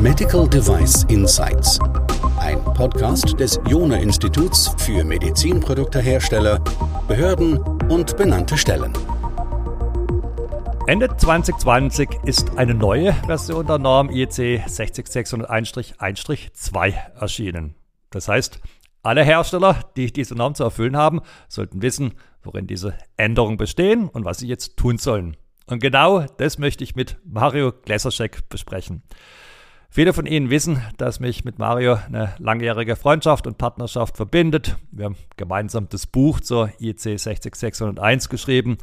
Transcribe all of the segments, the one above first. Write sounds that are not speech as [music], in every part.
Medical Device Insights. Ein Podcast des Jona Instituts für Medizinproduktehersteller, Behörden und benannte Stellen. Ende 2020 ist eine neue Version der Norm IEC 60601-1-2 erschienen. Das heißt, alle Hersteller, die diese Norm zu erfüllen haben, sollten wissen, worin diese Änderungen bestehen und was sie jetzt tun sollen. Und genau das möchte ich mit Mario Gläserschek besprechen. Viele von Ihnen wissen, dass mich mit Mario eine langjährige Freundschaft und Partnerschaft verbindet. Wir haben gemeinsam das Buch zur IEC 60601 geschrieben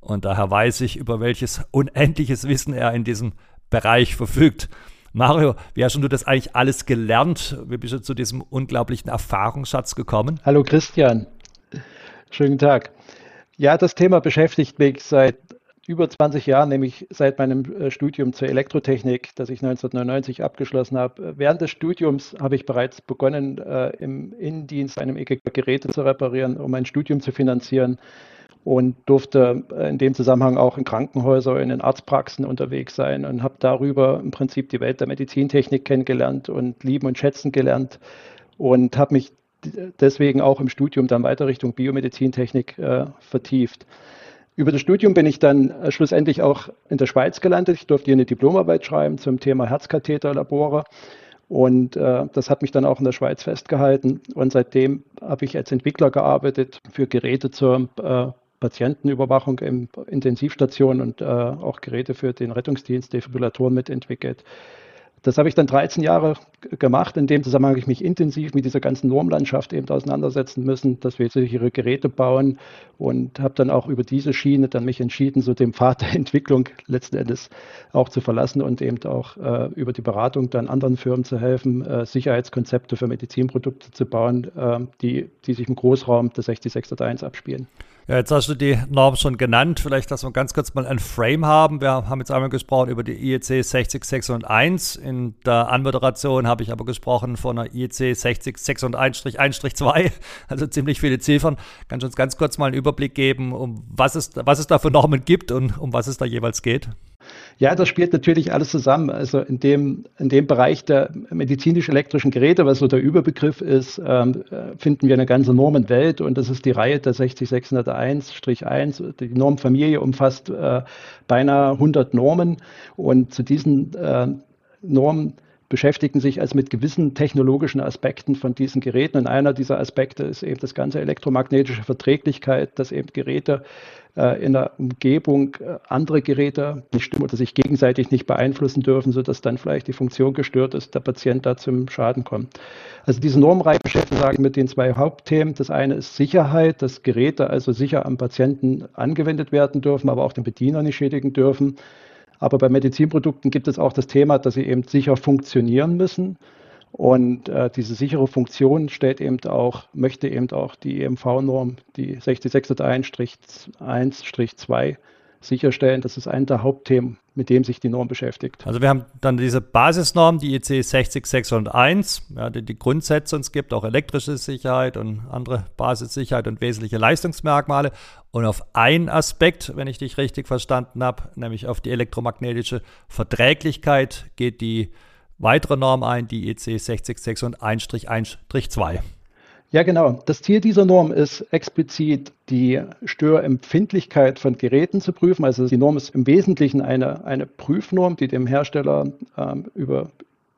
und daher weiß ich, über welches unendliches Wissen er in diesem Bereich verfügt. Mario, wie hast du das eigentlich alles gelernt? Wie bist du zu diesem unglaublichen Erfahrungsschatz gekommen? Hallo Christian, schönen Tag. Ja, das Thema beschäftigt mich seit über 20 Jahren, nämlich seit meinem äh, Studium zur Elektrotechnik, das ich 1999 abgeschlossen habe. Während des Studiums habe ich bereits begonnen, äh, im Innendienst einem EKG Geräte zu reparieren, um mein Studium zu finanzieren und durfte in dem Zusammenhang auch in Krankenhäusern, in den Arztpraxen unterwegs sein und habe darüber im Prinzip die Welt der Medizintechnik kennengelernt und lieben und schätzen gelernt und habe mich deswegen auch im Studium dann weiter Richtung Biomedizintechnik äh, vertieft. Über das Studium bin ich dann äh, schlussendlich auch in der Schweiz gelandet. Ich durfte hier eine Diplomarbeit schreiben zum Thema Herzkatheterlabore. Und äh, das hat mich dann auch in der Schweiz festgehalten. Und seitdem habe ich als Entwickler gearbeitet für Geräte zur äh, Patientenüberwachung in Intensivstationen und äh, auch Geräte für den Rettungsdienst, Defibrillatoren mitentwickelt. Das habe ich dann 13 Jahre gemacht. In dem Zusammenhang habe ich mich intensiv mit dieser ganzen Normlandschaft eben auseinandersetzen müssen, dass wir sichere Geräte bauen und habe dann auch über diese Schiene dann mich entschieden, so dem Pfad der Entwicklung letzten Endes auch zu verlassen und eben auch äh, über die Beratung dann anderen Firmen zu helfen, äh, Sicherheitskonzepte für Medizinprodukte zu bauen, äh, die, die sich im Großraum der 60601 abspielen. Ja, jetzt hast du die Norm schon genannt. Vielleicht, dass wir ganz kurz mal ein Frame haben. Wir haben jetzt einmal gesprochen über die IEC 60601. In der Anmoderation habe ich aber gesprochen von der IEC 60601-1-2. [laughs] Also ziemlich viele Ziffern. Kannst du uns ganz kurz mal einen Überblick geben, um was es, was es da für Normen gibt und um was es da jeweils geht? Ja, das spielt natürlich alles zusammen. Also in dem, in dem Bereich der medizinisch-elektrischen Geräte, was so der Überbegriff ist, ähm, äh, finden wir eine ganze Normenwelt und das ist die Reihe der 60601-1. Die Normfamilie umfasst äh, beinahe 100 Normen und zu diesen äh, Normen beschäftigen sich also mit gewissen technologischen Aspekten von diesen Geräten. Und einer dieser Aspekte ist eben das ganze elektromagnetische Verträglichkeit, dass eben Geräte äh, in der Umgebung äh, andere Geräte nicht stimmen oder sich gegenseitig nicht beeinflussen dürfen, sodass dann vielleicht die Funktion gestört ist, der Patient da zum Schaden kommt. Also diese Normreihe beschäftigt sich mit den zwei Hauptthemen. Das eine ist Sicherheit, dass Geräte also sicher am Patienten angewendet werden dürfen, aber auch den Bediener nicht schädigen dürfen. Aber bei Medizinprodukten gibt es auch das Thema, dass sie eben sicher funktionieren müssen. Und äh, diese sichere Funktion stellt eben auch, möchte eben auch die EMV-Norm, die 60601-1-2 sicherstellen. Das ist ein der Hauptthemen, mit dem sich die Norm beschäftigt. Also wir haben dann diese Basisnorm, die IC 60601, ja, die die Grundsätze uns gibt, auch elektrische Sicherheit und andere Basissicherheit und wesentliche Leistungsmerkmale. Und auf einen Aspekt, wenn ich dich richtig verstanden habe, nämlich auf die elektromagnetische Verträglichkeit, geht die weitere Norm ein, die EC 60601-1-2. Ja, genau. Das Ziel dieser Norm ist explizit die Störempfindlichkeit von Geräten zu prüfen. Also die Norm ist im Wesentlichen eine, eine Prüfnorm, die dem Hersteller ähm, über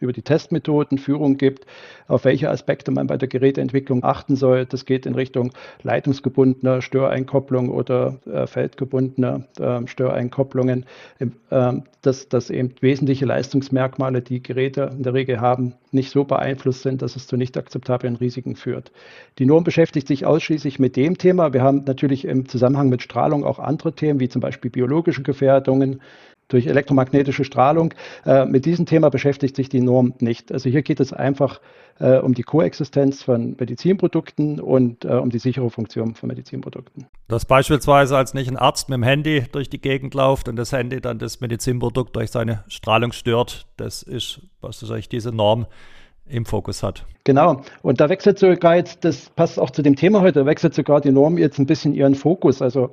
über die Testmethoden Führung gibt, auf welche Aspekte man bei der Geräteentwicklung achten soll. Das geht in Richtung leitungsgebundener Störeinkopplung oder äh, feldgebundener äh, Störeinkopplungen, äh, dass, dass eben wesentliche Leistungsmerkmale, die Geräte in der Regel haben, nicht so beeinflusst sind, dass es zu nicht akzeptablen Risiken führt. Die Norm beschäftigt sich ausschließlich mit dem Thema. Wir haben natürlich im Zusammenhang mit Strahlung auch andere Themen, wie zum Beispiel biologische Gefährdungen, durch elektromagnetische Strahlung. Äh, mit diesem Thema beschäftigt sich die Norm nicht. Also hier geht es einfach äh, um die Koexistenz von Medizinprodukten und äh, um die sichere Funktion von Medizinprodukten. Dass beispielsweise als nicht ein Arzt mit dem Handy durch die Gegend läuft und das Handy dann das Medizinprodukt durch seine Strahlung stört, das ist was wahrscheinlich diese Norm im Fokus hat. Genau. Und da wechselt sogar jetzt, das passt auch zu dem Thema heute, da wechselt sogar die Norm jetzt ein bisschen ihren Fokus. Also,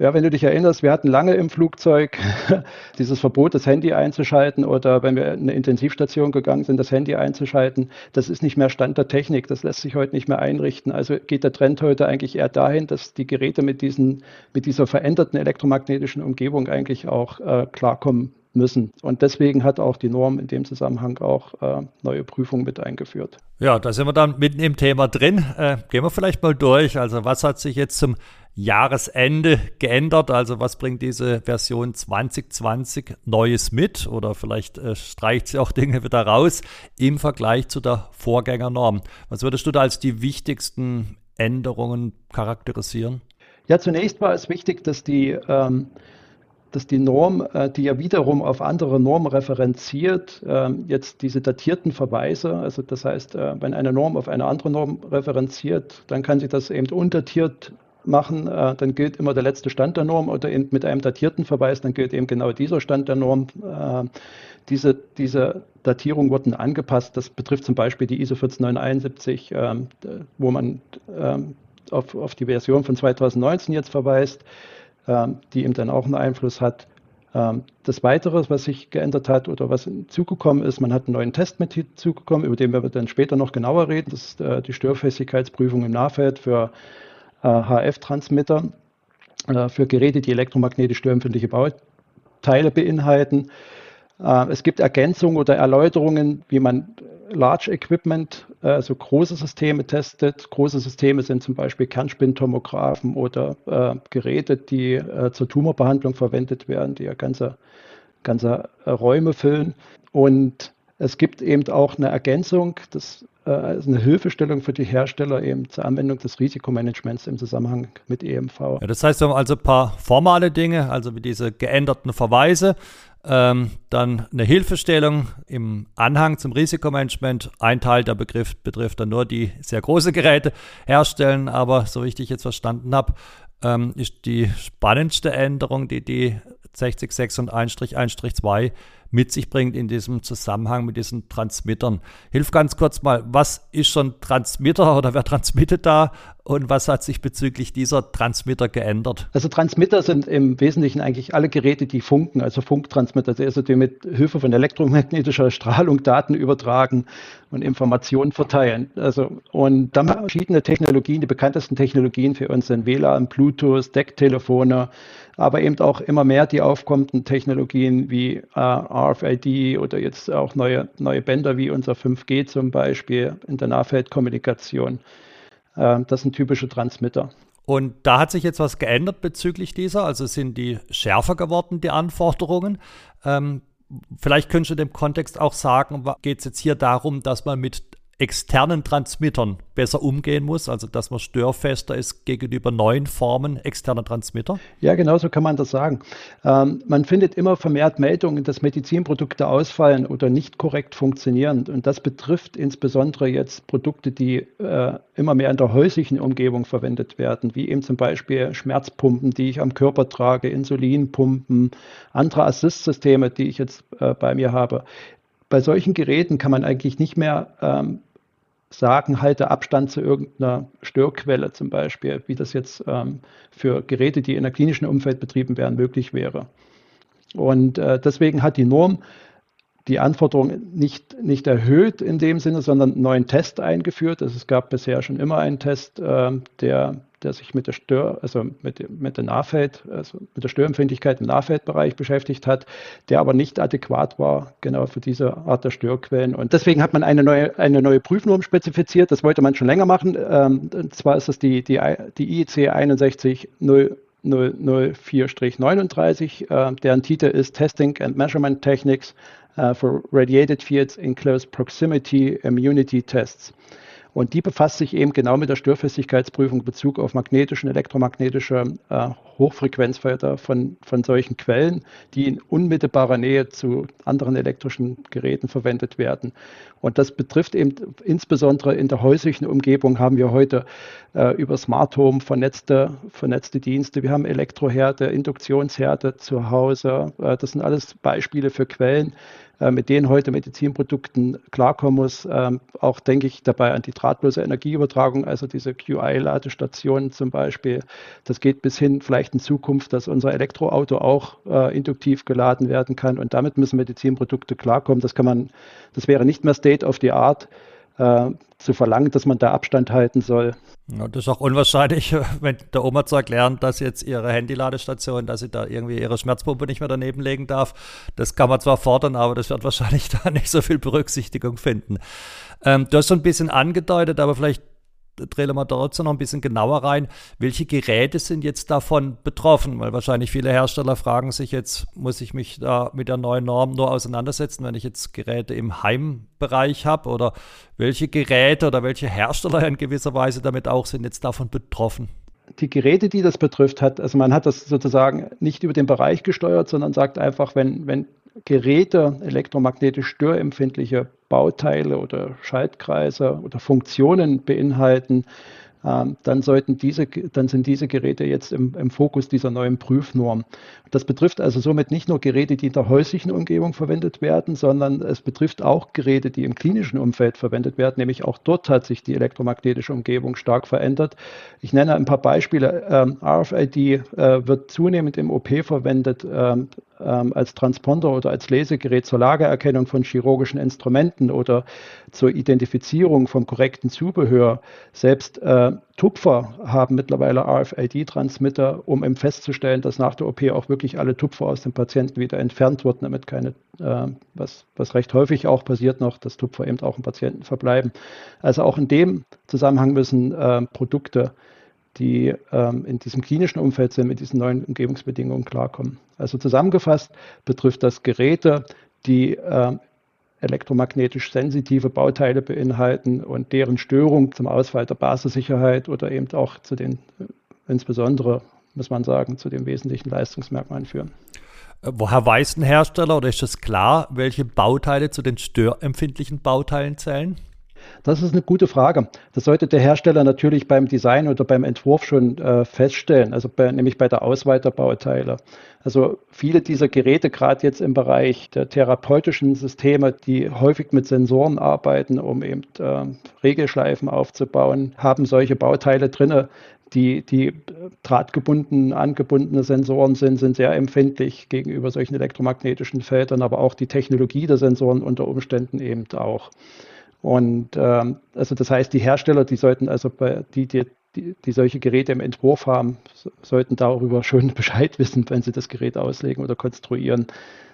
ja, wenn du dich erinnerst, wir hatten lange im Flugzeug [laughs] dieses Verbot, das Handy einzuschalten oder wenn wir in eine Intensivstation gegangen sind, das Handy einzuschalten. Das ist nicht mehr Stand der Technik. Das lässt sich heute nicht mehr einrichten. Also geht der Trend heute eigentlich eher dahin, dass die Geräte mit diesen, mit dieser veränderten elektromagnetischen Umgebung eigentlich auch äh, klarkommen müssen. Und deswegen hat auch die Norm in dem Zusammenhang auch äh, neue Prüfungen mit eingeführt. Ja, da sind wir dann mitten im Thema drin. Äh, gehen wir vielleicht mal durch. Also was hat sich jetzt zum Jahresende geändert? Also was bringt diese Version 2020 Neues mit? Oder vielleicht äh, streicht sie auch Dinge wieder raus im Vergleich zu der Vorgängernorm. Was würdest du da als die wichtigsten Änderungen charakterisieren? Ja, zunächst war es wichtig, dass die ähm, dass die Norm, äh, die ja wiederum auf andere Normen referenziert, ähm, jetzt diese datierten Verweise, also das heißt, äh, wenn eine Norm auf eine andere Norm referenziert, dann kann sie das eben undatiert machen, äh, dann gilt immer der letzte Stand der Norm oder mit einem datierten Verweis, dann gilt eben genau dieser Stand der Norm. Diese, diese Datierungen wurden angepasst. Das betrifft zum Beispiel die ISO 14971, ähm, wo man auf, auf die Version von 2019 jetzt verweist. Ähm, die eben dann auch einen Einfluss hat. Ähm, das Weitere, was sich geändert hat oder was zugekommen ist, man hat einen neuen Test mit zugekommen, über den wir dann später noch genauer reden. Das ist äh, die Störfestigkeitsprüfung im Nahfeld für HF-Transmitter, äh, für Geräte, die elektromagnetisch störempfindliche Bauteile beinhalten. Äh, es gibt Ergänzungen oder Erläuterungen, wie man Large Equipment, also große Systeme testet. Große Systeme sind zum Beispiel Kernspintomographen oder äh, Geräte, die äh, zur Tumorbehandlung verwendet werden, die ja ganze, ganze äh, Räume füllen. Und es gibt eben auch eine Ergänzung, das äh, also eine Hilfestellung für die Hersteller eben zur Anwendung des Risikomanagements im Zusammenhang mit EMV. Ja, das heißt, wir haben also ein paar formale Dinge, also wie diese geänderten Verweise, ähm, dann eine Hilfestellung im Anhang zum Risikomanagement. Ein Teil der Begriff betrifft dann nur die sehr große Geräte herstellen, aber so wie ich dich jetzt verstanden habe, ähm, ist die spannendste Änderung, die die 60.6 und 1-1-2 mit sich bringt in diesem Zusammenhang mit diesen Transmittern. Hilf ganz kurz mal, was ist schon Transmitter oder wer transmittet da und was hat sich bezüglich dieser Transmitter geändert? Also Transmitter sind im Wesentlichen eigentlich alle Geräte, die funken, also Funktransmitter, also die mit Hilfe von elektromagnetischer Strahlung Daten übertragen und Informationen verteilen. Also und dann verschiedene Technologien, die bekanntesten Technologien für uns sind WLAN, Bluetooth, Decktelefone, aber eben auch immer mehr die aufkommenden Technologien wie äh, RFID oder jetzt auch neue, neue Bänder wie unser 5G zum Beispiel in der Nahfeldkommunikation. Äh, das sind typische Transmitter. Und da hat sich jetzt was geändert bezüglich dieser, also sind die schärfer geworden, die Anforderungen. Ähm, vielleicht könntest du dem Kontext auch sagen, geht es jetzt hier darum, dass man mit externen Transmittern besser umgehen muss, also dass man störfester ist gegenüber neuen Formen externer Transmitter? Ja, genau so kann man das sagen. Ähm, man findet immer vermehrt Meldungen, dass Medizinprodukte ausfallen oder nicht korrekt funktionieren. Und das betrifft insbesondere jetzt Produkte, die äh, immer mehr in der häuslichen Umgebung verwendet werden, wie eben zum Beispiel Schmerzpumpen, die ich am Körper trage, Insulinpumpen, andere Assistsysteme, die ich jetzt äh, bei mir habe bei solchen Geräten kann man eigentlich nicht mehr ähm, sagen, halte Abstand zu irgendeiner Störquelle zum Beispiel, wie das jetzt ähm, für Geräte, die in der klinischen Umfeld betrieben werden, möglich wäre. Und äh, deswegen hat die Norm die Anforderungen nicht, nicht erhöht in dem Sinne, sondern einen neuen Test eingeführt. Also es gab bisher schon immer einen Test, äh, der der sich mit der Stör, also mit, mit der Nahfeld, also mit der Störempfindlichkeit im Nahfeldbereich beschäftigt hat, der aber nicht adäquat war, genau für diese Art der Störquellen. Und deswegen hat man eine neue, eine neue Prüfnorm spezifiziert. Das wollte man schon länger machen. Ähm, und zwar ist das die, die, die IEC 61004-39, äh, deren Titel ist Testing and Measurement Techniques for Radiated Fields in Close Proximity Immunity Tests. Und die befasst sich eben genau mit der Störfestigkeitsprüfung in Bezug auf magnetische und elektromagnetische äh, Hochfrequenzfelder von, von solchen Quellen, die in unmittelbarer Nähe zu anderen elektrischen Geräten verwendet werden. Und das betrifft eben insbesondere in der häuslichen Umgebung haben wir heute äh, über Smart Home vernetzte, vernetzte Dienste. Wir haben Elektroherde, Induktionsherde zu Hause. Äh, das sind alles Beispiele für Quellen, äh, mit denen heute Medizinprodukten klarkommen muss. Ähm, auch denke ich dabei an die drahtlose Energieübertragung, also diese QI-Ladestationen zum Beispiel. Das geht bis hin vielleicht in Zukunft, dass unser Elektroauto auch äh, induktiv geladen werden kann. Und damit müssen Medizinprodukte klarkommen. Das kann man, das wäre nicht mehr State of the Art äh, zu verlangen, dass man da Abstand halten soll. Ja, das ist auch unwahrscheinlich, [laughs] wenn der Oma zu erklären, dass jetzt ihre Handyladestation, dass sie da irgendwie ihre Schmerzpumpe nicht mehr daneben legen darf. Das kann man zwar fordern, aber das wird [laughs] wahrscheinlich da nicht so viel Berücksichtigung finden. Ähm, du hast schon ein bisschen angedeutet, aber vielleicht drehen wir trotzdem noch ein bisschen genauer rein. Welche Geräte sind jetzt davon betroffen? Weil wahrscheinlich viele Hersteller fragen sich jetzt, muss ich mich da mit der neuen Norm nur auseinandersetzen, wenn ich jetzt Geräte im Heimbereich habe? Oder welche Geräte oder welche Hersteller in gewisser Weise damit auch sind jetzt davon betroffen? die Geräte, die das betrifft, hat, also man hat das sozusagen nicht über den Bereich gesteuert, sondern sagt einfach, wenn, wenn Geräte elektromagnetisch störempfindliche Bauteile oder Schaltkreise oder Funktionen beinhalten, dann, sollten diese, dann sind diese Geräte jetzt im, im, Fokus dieser neuen Prüfnorm. Das betrifft also somit nicht nur Geräte, die in der häuslichen Umgebung verwendet werden, sondern es betrifft auch Geräte, die im klinischen Umfeld verwendet werden. Nämlich auch dort hat sich die elektromagnetische Umgebung stark verändert. Ich nenne ein paar Beispiele. Ähm, RFID äh, wird zunehmend im OP verwendet. Ähm, ähm, als Transponder oder als Lesegerät zur Lagererkennung von chirurgischen Instrumenten oder zur Identifizierung vom korrekten Zubehör. Selbst äh, Tupfer haben mittlerweile RFID-Transmitter, um eben festzustellen, dass nach der OP auch wirklich alle Tupfer aus dem Patienten wieder entfernt wurden, damit keine, äh, was, was recht häufig auch passiert noch, dass Tupfer eben auch im Patienten verbleiben. Also auch in dem Zusammenhang müssen äh, Produkte die ähm, in diesem klinischen Umfeld sind, mit diesen neuen Umgebungsbedingungen klarkommen. Also zusammengefasst betrifft das Geräte, die äh, elektromagnetisch sensitive Bauteile beinhalten und deren Störung zum Ausfall der Basissicherheit oder eben auch zu den, insbesondere, muss man sagen, zu den wesentlichen Leistungsmerkmalen führen. Äh, woher weiß ein Hersteller oder ist es klar, welche Bauteile zu den störempfindlichen Bauteilen zählen? Das ist eine gute Frage. Das sollte der Hersteller natürlich beim Design oder beim Entwurf schon äh, feststellen, also bei, nämlich bei der Auswahl der Bauteile. Also viele dieser Geräte, gerade jetzt im Bereich der therapeutischen Systeme, die häufig mit Sensoren arbeiten, um eben äh, Regelschleifen aufzubauen, haben solche Bauteile drin, die, die drahtgebunden, angebundene Sensoren sind, sind sehr empfindlich gegenüber solchen elektromagnetischen Feldern, aber auch die Technologie der Sensoren unter Umständen eben auch. Und ähm, also das heißt, die Hersteller, die sollten also bei, die, die, die, solche Geräte im Entwurf haben, sollten darüber schon [laughs] Bescheid wissen, wenn sie das Gerät auslegen oder konstruieren.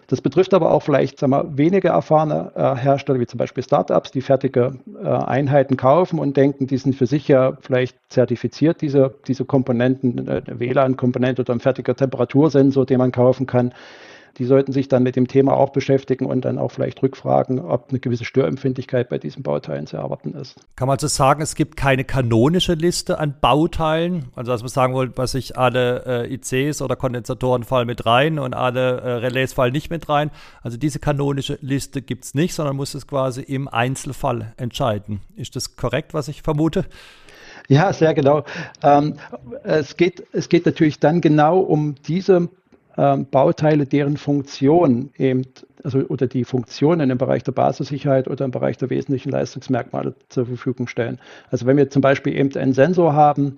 Das betrifft aber auch vielleicht sagen wir, weniger erfahrene äh, Hersteller, wie zum Beispiel Startups, die fertige äh, Einheiten kaufen und denken, die sind für sich ja vielleicht zertifiziert, diese, diese Komponenten, äh, WLAN-Komponente oder ein fertiger Temperatursensor, den man kaufen kann die sollten sich dann mit dem Thema auch beschäftigen und dann auch vielleicht rückfragen, ob eine gewisse Störempfindlichkeit bei diesen Bauteilen zu erwarten ist. Kann man so sagen, es gibt keine kanonische Liste an Bauteilen? Also, dass man sagen wollte, was ich alle äh, ICs oder Kondensatoren fallen mit rein und alle äh, Relais fallen nicht mit rein. Also, diese kanonische Liste gibt es nicht, sondern muss es quasi im Einzelfall entscheiden. Ist das korrekt, was ich vermute? Ja, sehr genau. Ähm, es, geht, es geht natürlich dann genau um diese ähm, Bauteile, deren Funktion eben, also oder die Funktionen im Bereich der Basissicherheit oder im Bereich der wesentlichen Leistungsmerkmale zur Verfügung stellen. Also wenn wir zum Beispiel eben einen Sensor haben,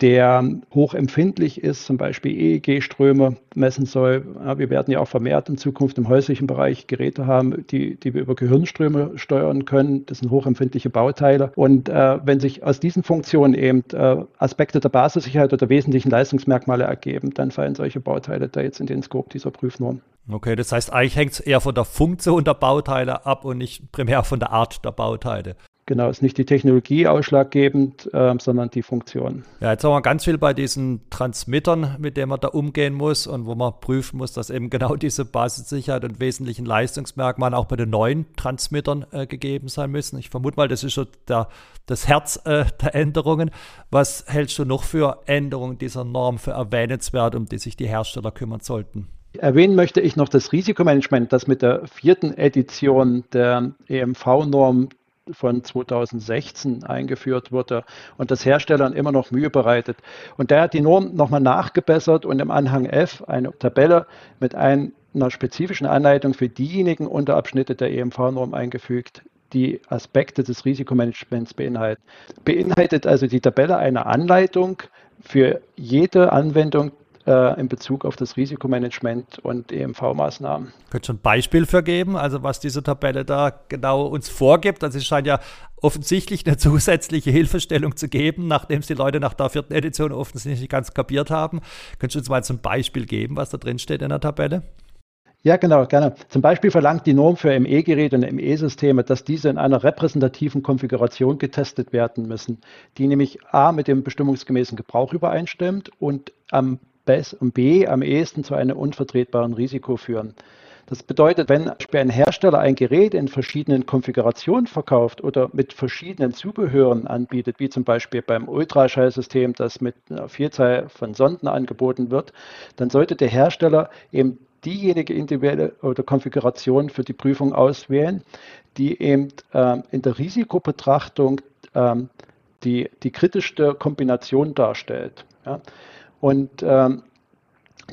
der hochempfindlich ist, zum Beispiel EEG-Ströme messen soll. wir werden ja auch vermehrt in Zukunft im häuslichen Bereich Geräte haben, die, die wir über Gehirnströme steuern können. Das sind hochempfindliche Bauteile. Und äh, wenn sich aus diesen Funktionen eben äh, Aspekte der Basissicherheit oder wesentlichen Leistungsmerkmale ergeben, dann fallen solche Bauteile da jetzt in den Scope dieser Prüfnorm. Okay, das heißt, eigentlich hängt es eher von der Funktion der Bauteile ab und nicht primär von der Art der Bauteile. Genau, ist nicht die Technologie ausschlaggebend, äh, sondern die Funktion. Ja, jetzt haben wir ganz viel bei diesen Transmittern, mit denen man da umgehen muss und wo man prüfen muss, dass eben genau [laughs] diese Basissicherheit und wesentlichen Leistungsmerkmale auch bei den neuen Transmittern äh, gegeben sein müssen. Ich vermute mal, das ist schon der, das Herz äh, der Änderungen. Was hältst du noch für Änderungen dieser Norm für erwähnenswert, um die sich die Hersteller kümmern sollten? Erwähnen möchte ich noch das Risikomanagement, das mit der vierten Edition der EMV-Norm von 2016 eingeführt wurde und das Herstellern immer noch Mühe bereitet. Und der hat die Norm nochmal nachgebessert und im Anhang F eine Tabelle mit einer spezifischen Anleitung für diejenigen Unterabschnitte der EMV-Norm eingefügt, die Aspekte des Risikomanagements beinhalten. Beinhaltet also die Tabelle eine Anleitung für jede Anwendung äh, in Bezug auf das Risikomanagement und EMV-Maßnahmen. Könnt ihr ein Beispiel für geben, also was diese Tabelle da genau uns vorgibt? Also es scheint ja offensichtlich eine [laughs] zusätzliche Hilfestellung zu geben, nachdem es die Leute nach der vierten Edition offensichtlich nicht ganz kapiert haben. Könntest du uns mal ein Beispiel geben, was da drin steht in der Tabelle? Ja, genau, gerne. Zum Beispiel verlangt die Norm für ME-Geräte und ME-Systeme, dass diese in einer repräsentativen Konfiguration getestet werden müssen, die nämlich A mit dem bestimmungsgemäßen Gebrauch übereinstimmt und am B am ehesten zu einem unvertretbaren Risiko führen. Das bedeutet, wenn ein Hersteller ein Gerät in verschiedenen Konfigurationen verkauft oder mit verschiedenen Zubehören anbietet, wie zum Beispiel beim Ultraschallsystem, das mit einer Vielzahl von Sonden angeboten wird, dann sollte der Hersteller eben diejenige individuelle oder Konfiguration für die Prüfung auswählen, die eben äh, in der Risikobetrachtung äh, die, die kritischste Kombination darstellt. Und ähm,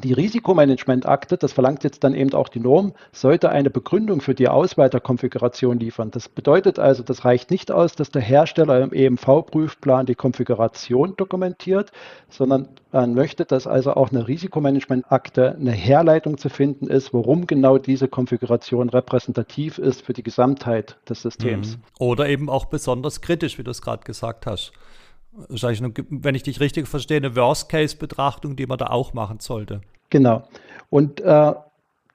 die Risikomanagementakte, das verlangt jetzt dann eben auch die Norm, sollte eine Begründung für die Auswahl der Konfiguration liefern. Das bedeutet also, das reicht nicht aus, dass der Hersteller im EMV-Prüfplan die Konfiguration dokumentiert, sondern man möchte, dass also auch eine Risikomanagementakte eine Herleitung zu finden ist, warum genau diese Konfiguration repräsentativ ist für die Gesamtheit des Systems. Mhm. Oder eben auch besonders kritisch, wie du es gerade gesagt hast wahrscheinlich, wenn ich dich richtig verstehe, eine Worst-Case-Betrachtung, die man da auch machen sollte. Genau. Und äh,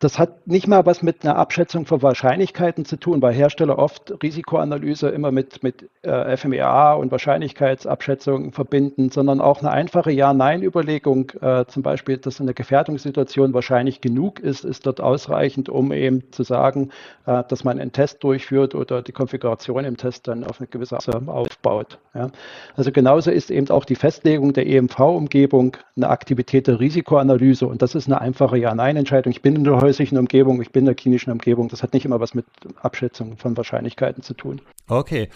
das hat nicht mal was mit einer Abschätzung von Wahrscheinlichkeiten zu tun, weil Hersteller oft Risikoanalyse immer mit, mit äh, FMEA und Wahrscheinlichkeitsabschätzungen verbinden, sondern auch eine einfache Ja-Nein-Überlegung, äh, zum Beispiel, dass eine Gefährdungssituation wahrscheinlich genug ist, ist dort ausreichend, um eben zu sagen, äh, dass man einen Test durchführt oder die Konfiguration im Test dann auf eine gewisse Art aufbaut. Ja. Also genauso ist eben auch die Festlegung der EMV-Umgebung eine Aktivität der Risikoanalyse und das ist eine einfache Ja-Nein-Entscheidung. Ich bin in der häuslichen Umgebung, ich bin in der klinischen Umgebung. Das hat nicht immer was mit Abschätzung von Wahrscheinlichkeiten zu tun. Okay.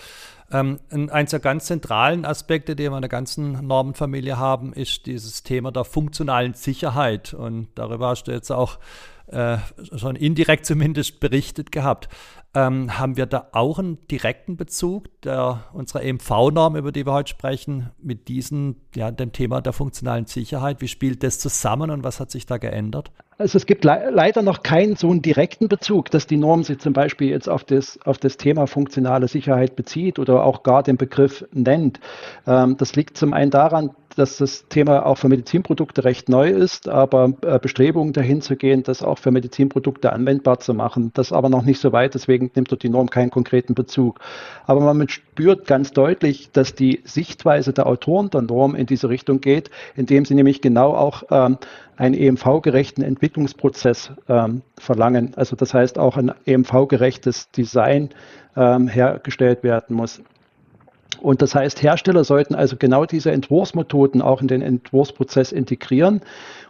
Ähm, eins der ganz zentralen Aspekte, die wir in der ganzen Normenfamilie haben, ist dieses Thema der funktionalen Sicherheit. Und darüber hast du jetzt auch äh, schon indirekt zumindest berichtet gehabt. Ähm, haben wir da auch einen direkten Bezug der, unserer EMV-Norm, über die wir heute sprechen, mit diesem, ja, dem Thema der funktionalen Sicherheit? Wie spielt das zusammen und was hat sich da geändert? Also es gibt le leider noch keinen so einen direkten Bezug, dass die Norm sich zum Beispiel jetzt auf das, auf das Thema funktionale Sicherheit bezieht oder auch gar den Begriff nennt. Ähm, das liegt zum einen daran, dass das Thema auch für Medizinprodukte recht neu ist, aber äh, Bestrebungen dahin zu gehen, das auch für Medizinprodukte anwendbar zu machen, das aber noch nicht so weit, deswegen nimmt dort die Norm keinen konkreten Bezug. Aber man spürt ganz deutlich, dass die Sichtweise der Autoren der Norm in diese Richtung geht, indem sie nämlich genau auch ähm, einen EMV-gerechten Entwicklungsprozess ähm, verlangen. Also das heißt auch ein EMV-gerechtes Design ähm, hergestellt werden muss. Und das heißt, Hersteller sollten also genau diese Entwurfsmethoden auch in den Entwurfsprozess integrieren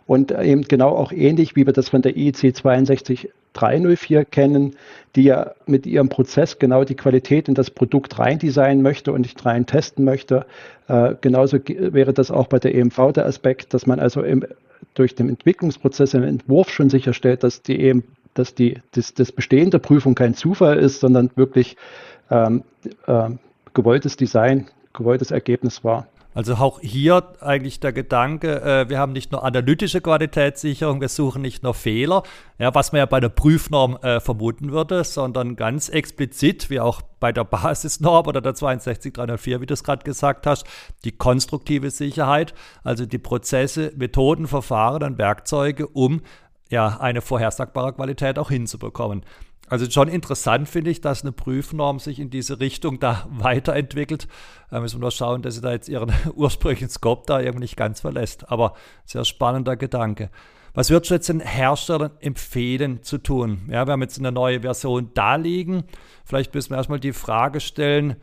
und eben genau auch ähnlich, wie wir das von der IEC 62304 kennen, die ja mit ihrem Prozess genau die Qualität in das Produkt rein designen möchte und nicht rein testen möchte. Äh, genauso wäre das auch bei der EMV der Aspekt, dass man also im durch den Entwicklungsprozess im Entwurf schon sicherstellt, dass die eben, dass die, das, das Bestehen der Prüfung kein Zufall ist, sondern wirklich ähm, äh, gewolltes Design, gewolltes Ergebnis war. Also auch hier eigentlich der Gedanke, äh, wir haben nicht nur analytische Qualitätssicherung, wir suchen nicht nur Fehler, ja, was man ja bei der Prüfnorm äh, vermuten würde, sondern ganz explizit, wie auch bei der Basisnorm oder der 62304, wie du es gerade gesagt hast, die konstruktive Sicherheit, also die Prozesse, Methoden, Verfahren und Werkzeuge, um ja eine vorhersagbare Qualität auch hinzubekommen. Also schon interessant finde ich, dass eine Prüfnorm sich in diese Richtung da [laughs] weiterentwickelt. Da müssen wir nur schauen, dass sie da jetzt ihren [laughs] ursprünglichen Scope da irgendwie nicht ganz verlässt. Aber sehr spannender Gedanke. Was würdest du jetzt den Herstellern empfehlen zu tun? Ja, wir haben jetzt eine neue Version da liegen. Vielleicht müssen wir erstmal die Frage stellen,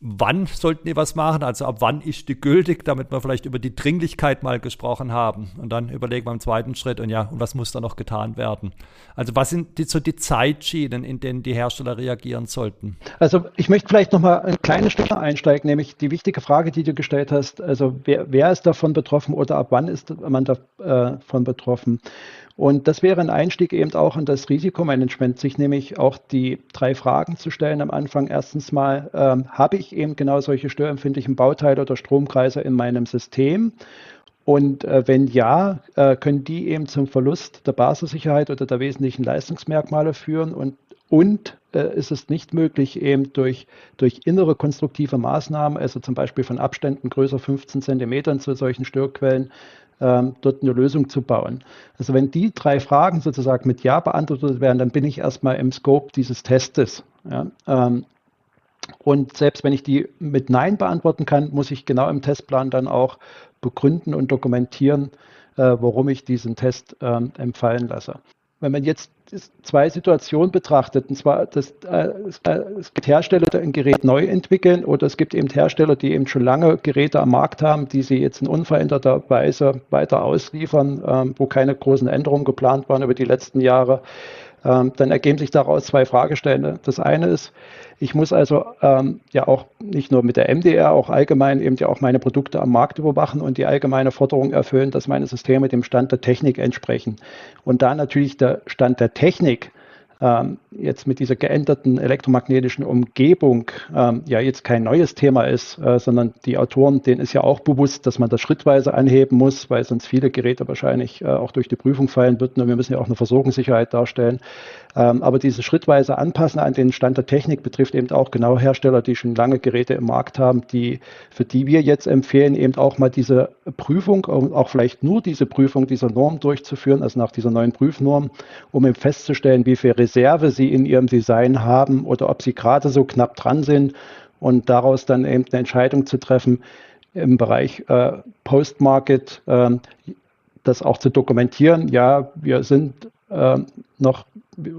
wann sollten die was machen? Also ab wann ist die gültig, damit wir vielleicht über die Dringlichkeit mal gesprochen haben. Und dann überlegen wir im zweiten Schritt, und ja, und was muss da noch getan werden? Also was sind die, so die Zeitschienen, in denen die Hersteller reagieren sollten? Also ich möchte vielleicht noch mal ein kleines Stück einsteigen, nämlich die wichtige Frage, die du gestellt hast. Also wer, wer ist davon betroffen oder ab wann ist man davon betroffen? Und das wäre ein Einstieg eben auch in das Risikomanagement, sich nämlich auch die drei Fragen zu stellen am Anfang. Erstens mal, ähm, habe ich eben genau solche störempfindlichen Bauteile oder Stromkreise in meinem System? Und äh, wenn ja, äh, können die eben zum Verlust der Basissicherheit oder der wesentlichen Leistungsmerkmale führen und und äh, ist es nicht möglich, eben durch, durch innere konstruktive Maßnahmen, also zum Beispiel von Abständen größer 15 Zentimetern zu solchen Störquellen, ähm, dort eine Lösung zu bauen. Also wenn die drei Fragen sozusagen mit Ja beantwortet werden, dann bin ich erstmal im Scope dieses Testes. Ja, ähm, und selbst wenn ich die mit Nein beantworten kann, muss ich genau im Testplan dann auch begründen und dokumentieren, äh, warum ich diesen Test ähm, empfallen lasse. Wenn man jetzt zwei Situationen betrachtet. Und zwar, dass, äh, es gibt Hersteller, die ein Gerät neu entwickeln oder es gibt eben Hersteller, die eben schon lange Geräte am Markt haben, die sie jetzt in unveränderter Weise weiter ausliefern, ähm, wo keine großen Änderungen geplant waren über die letzten Jahre. Ähm, dann ergeben sich daraus zwei Fragestellungen. Das eine ist, ich muss also ähm, ja auch nicht nur mit der MDR, auch allgemein eben ja auch meine Produkte am Markt überwachen und die allgemeine Forderung erfüllen, dass meine Systeme dem Stand der Technik entsprechen. Und da natürlich der Stand der Technik jetzt mit dieser geänderten elektromagnetischen Umgebung ähm, ja jetzt kein neues Thema ist, äh, sondern die Autoren, denen ist ja auch bewusst, dass man das schrittweise anheben muss, weil sonst viele Geräte wahrscheinlich äh, auch durch die Prüfung fallen würden und wir müssen ja auch eine Versorgungssicherheit darstellen. Ähm, aber diese schrittweise Anpassen an den Stand der Technik betrifft eben auch genau Hersteller, die schon lange Geräte im Markt haben, die, für die wir jetzt empfehlen, eben auch mal diese Prüfung, auch vielleicht nur diese Prüfung dieser Norm durchzuführen, also nach dieser neuen Prüfnorm, um eben festzustellen, wie viel Reserve sie in ihrem Design haben oder ob sie gerade so knapp dran sind und daraus dann eben eine Entscheidung zu treffen im Bereich äh, Post-Market, äh, das auch zu dokumentieren. Ja, wir sind äh, noch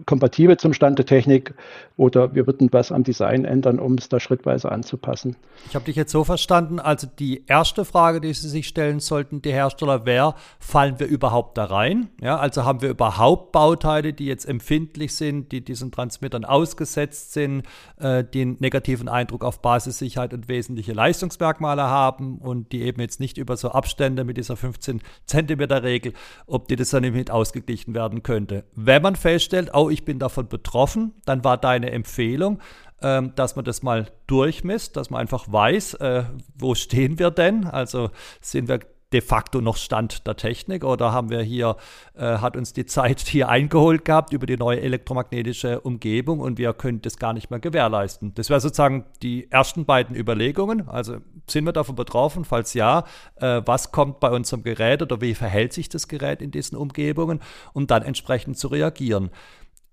kompatibel zum Stand der Technik oder wir würden was am Design ändern, um es da schrittweise anzupassen. Ich habe dich jetzt so verstanden, also die erste Frage, die Sie sich stellen sollten, die Hersteller, wäre, fallen wir überhaupt da rein? Ja, also haben wir überhaupt Bauteile, die jetzt empfindlich sind, die diesen Transmittern ausgesetzt sind, äh, die einen negativen Eindruck auf Basissicherheit und wesentliche Leistungsmerkmale haben und die eben jetzt nicht über so Abstände mit dieser 15 Zentimeter Regel, ob die das dann eben ausgeglichen werden könnte. Wenn man feststellt, oh, ich bin davon betroffen, dann war deine Empfehlung, ähm, dass man das mal durchmisst, dass man einfach weiß, äh, wo [laughs] stehen wir denn? Also sind wir de facto noch Stand der Technik oder haben wir hier, äh, hat uns die Zeit [laughs] hier eingeholt gehabt über die neue elektromagnetische Umgebung und wir können das gar nicht mehr gewährleisten. Das wäre sozusagen die ersten beiden Überlegungen. Also sind wir davon betroffen? Falls ja, äh, was kommt bei unserem Gerät oder wie verhält sich das Gerät in diesen Umgebungen, um dann entsprechend zu reagieren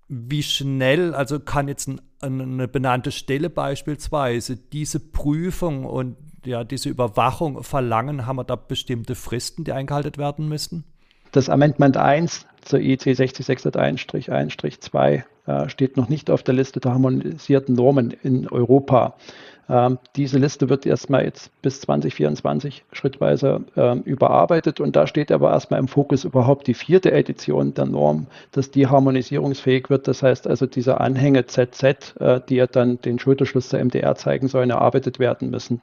wie schnell, also kann jetzt ein, eine benannte Stelle beispielsweise diese Prüfung und ja, diese Überwachung verlangen, haben wir da bestimmte Fristen, die eingehalten werden müssten? Das Amendment 1 zur IEC 60601-1-2 äh, steht noch nicht auf der Liste der harmonisierten Normen in Europa. Ähm, diese Liste wird erstmal jetzt bis 2024 schrittweise ähm, überarbeitet und da steht aber erstmal im Fokus überhaupt die vierte Edition der Norm, dass die harmonisierungsfähig wird. Das heißt also, diese Anhänge ZZ, äh, die ja dann den Schulterschluss der MDR zeigen sollen, erarbeitet werden müssen.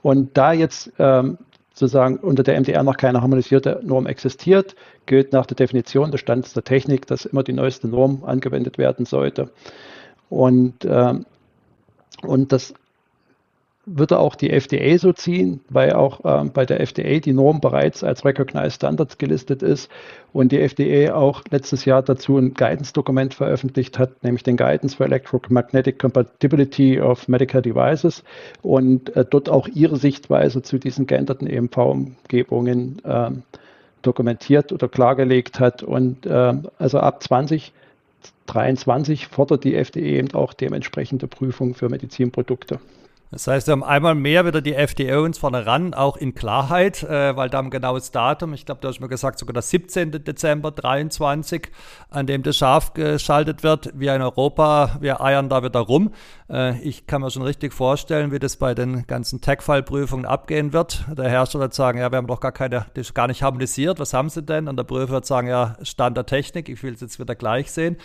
Und da jetzt ähm, sozusagen unter der MDR noch keine harmonisierte Norm existiert, gilt nach der Definition des Standes der Technik, dass immer die neueste Norm angewendet werden sollte. Und ähm, und das würde auch die FDA so ziehen, weil auch ähm, bei der FDA die Norm bereits als Recognized Standards gelistet ist und die FDA auch letztes Jahr dazu ein Guidance-Dokument veröffentlicht hat, nämlich den Guidance for Electromagnetic Compatibility of Medical Devices und äh, dort auch ihre Sichtweise zu diesen geänderten EMV-Umgebungen äh, dokumentiert oder klargelegt hat. Und äh, also ab 20 2023 fordert die FDA eben auch dementsprechende Prüfung für Medizinprodukte. Das heißt, wir haben einmal mehr wieder die FDA uns vorne ran, auch in Klarheit, äh, weil da ein genaues Datum, ich glaube, du hast mir gesagt, sogar der 17. Dezember 23, an dem das scharf geschaltet wird. Wir in Europa, wir eiern da wieder rum. Äh, ich kann mir schon richtig vorstellen, wie das bei den ganzen Tech-File-Prüfungen abgehen wird. Der Hersteller wird sagen, ja, wir haben doch gar keine, das gar nicht harmonisiert, was haben sie denn? Und der Prüfer wird sagen, ja, Stand der Technik, ich will es jetzt wieder gleich sehen.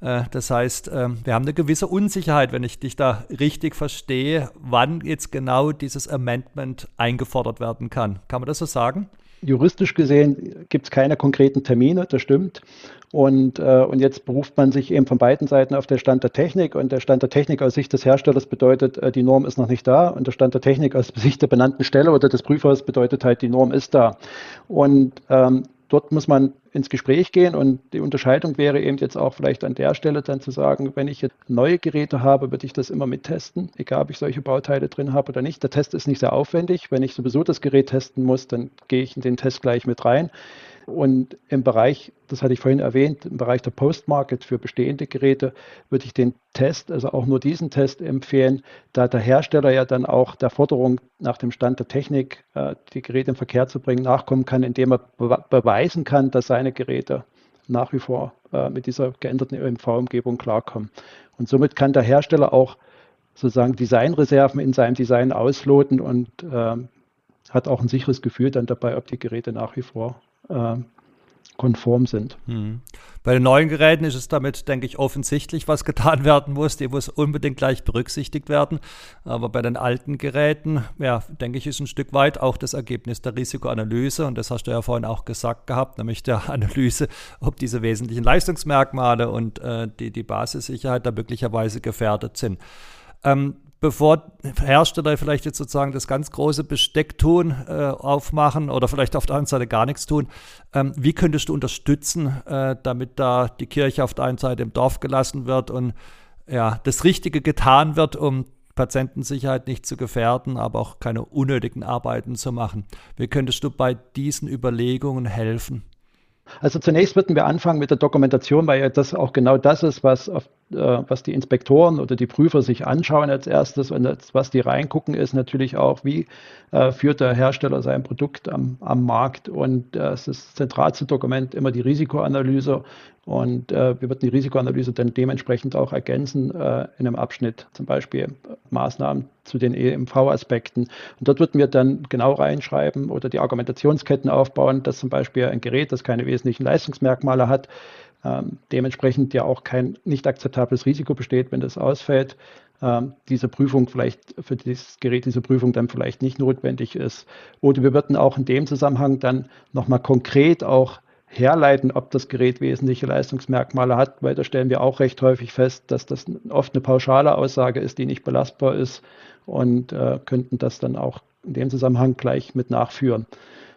Äh, das heißt, ähm, wir haben eine gewisse Unsicherheit, wenn ich dich da richtig verstehe, wann jetzt genau dieses Amendment eingefordert werden kann. Kann man das so sagen? Juristisch gesehen gibt es keine konkreten Termine, das stimmt. Und, äh, und jetzt beruft man sich eben von beiden Seiten auf den Stand der Technik. Und der Stand der Technik aus Sicht des Herstellers bedeutet, äh, die Norm ist noch nicht da. Und der Stand der Technik aus Sicht der benannten Stelle oder des Prüfers bedeutet halt, die Norm ist da. Und ähm, dort muss man ins Gespräch gehen und die Unterscheidung wäre eben jetzt auch vielleicht an der Stelle dann zu sagen, wenn ich jetzt neue Geräte habe, würde ich das immer mittesten, egal ob ich solche Bauteile drin habe oder nicht. Der Test ist nicht sehr aufwendig. Wenn ich sowieso das Gerät testen muss, dann gehe ich in den Test gleich mit rein. Und im Bereich, das hatte ich vorhin erwähnt, im Bereich der Postmarket für bestehende Geräte würde ich den Test, also auch nur diesen Test empfehlen, da der Hersteller ja dann auch der Forderung nach dem Stand der Technik, äh, die Geräte im Verkehr zu bringen, nachkommen kann, indem er beweisen kann, dass seine Geräte nach wie vor äh, mit dieser geänderten ÖMV-Umgebung klarkommen. Und somit kann der Hersteller auch sozusagen Designreserven in seinem Design ausloten und äh, hat auch ein sicheres Gefühl dann dabei, ob die Geräte nach wie vor äh, konform sind. Hm. Bei den neuen Geräten ist es damit, denke ich, offensichtlich, was getan [laughs] werden muss. Die muss unbedingt gleich berücksichtigt werden. Aber bei den alten Geräten, ja, denke ich, ist ein Stück weit auch das Ergebnis der Risikoanalyse. Und das hast du ja vorhin auch gesagt gehabt, nämlich der [laughs] Analyse, ob diese wesentlichen Leistungsmerkmale und äh, die, die Basissicherheit da möglicherweise gefährdet sind. Ähm, bevor Hersteller vielleicht jetzt sozusagen das ganz große Besteck tun, äh, aufmachen oder vielleicht auf der anderen Seite gar nichts tun. Ähm, wie könntest du unterstützen, äh, damit da die Kirche auf der einen Seite im Dorf gelassen wird und ja, das Richtige getan wird, um Patientensicherheit nicht zu gefährden, aber auch keine unnötigen Arbeiten zu machen? Wie könntest du bei diesen Überlegungen helfen? Also zunächst würden wir anfangen mit der Dokumentation, weil ja das auch genau das ist, was, auf, was die Inspektoren oder die Prüfer sich anschauen als erstes. Und das, was die reingucken, ist natürlich auch, wie äh, führt der Hersteller sein Produkt am, am Markt. Und äh, es ist das zentralste Dokument immer die Risikoanalyse. Und äh, wir würden die Risikoanalyse dann dementsprechend auch ergänzen äh, in einem Abschnitt, zum Beispiel Maßnahmen zu den EMV-Aspekten. Und dort würden wir dann genau reinschreiben oder die Argumentationsketten aufbauen, dass zum Beispiel ein Gerät, das keine wesentlichen Leistungsmerkmale hat, ähm, dementsprechend ja auch kein nicht akzeptables Risiko besteht, wenn das ausfällt. Ähm, diese Prüfung vielleicht für dieses Gerät, diese Prüfung dann vielleicht nicht notwendig ist. Oder wir würden auch in dem Zusammenhang dann nochmal konkret auch herleiten, ob das Gerät wesentliche Leistungsmerkmale hat, weil da stellen wir auch recht häufig fest, dass das oft eine pauschale Aussage ist, die nicht belastbar ist und äh, könnten das dann auch in dem Zusammenhang gleich mit nachführen.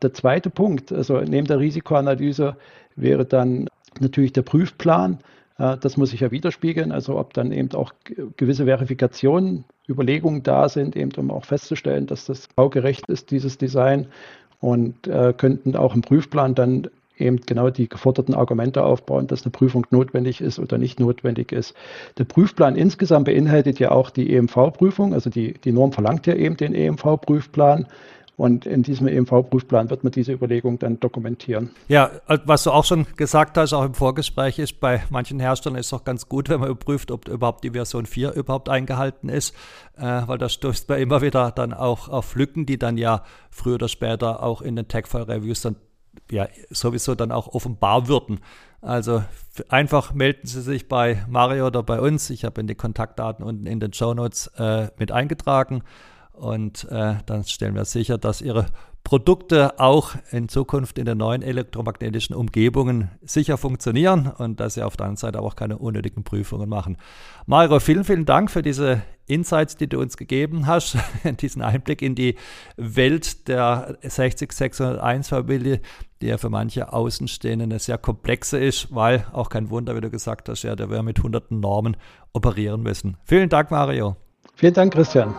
Der zweite Punkt, also neben der Risikoanalyse, wäre dann natürlich der Prüfplan. Äh, das muss sich ja widerspiegeln, also ob dann eben auch gewisse Verifikationen, Überlegungen da sind, eben um auch festzustellen, dass das baugerecht ist, dieses Design und äh, könnten auch im Prüfplan dann eben genau die geforderten Argumente aufbauen, dass eine Prüfung notwendig ist oder nicht notwendig ist. Der Prüfplan insgesamt beinhaltet ja auch die EMV-Prüfung, also die, die Norm verlangt ja eben den EMV-Prüfplan. Und in diesem EMV-Prüfplan wird man diese Überlegung dann dokumentieren. Ja, was du auch schon gesagt hast, auch im Vorgespräch ist, bei manchen Herstellern ist es auch ganz gut, wenn man überprüft, ob überhaupt die Version 4 überhaupt eingehalten ist, äh, weil da stößt man immer wieder dann auch auf Lücken, die dann ja früher oder später auch in den Tag-File-Reviews dann ja sowieso dann auch offenbar würden. Also einfach melden Sie sich bei Mario oder bei uns. Ich habe in die Kontaktdaten unten in den Show Notes äh, mit eingetragen und äh, dann stellen wir sicher, dass Ihre Produkte auch in Zukunft in den neuen elektromagnetischen Umgebungen sicher funktionieren und dass sie auf der anderen Seite auch keine unnötigen Prüfungen machen. Mario, vielen, vielen Dank für diese Insights, die du uns gegeben hast, [laughs] diesen Einblick in die Welt der 60601-Familie, die ja für manche Außenstehende eine sehr komplexe ist, weil auch kein Wunder, wie du gesagt hast, ja, der wir mit hunderten Normen operieren müssen. Vielen Dank, Mario. Vielen Dank, Christian.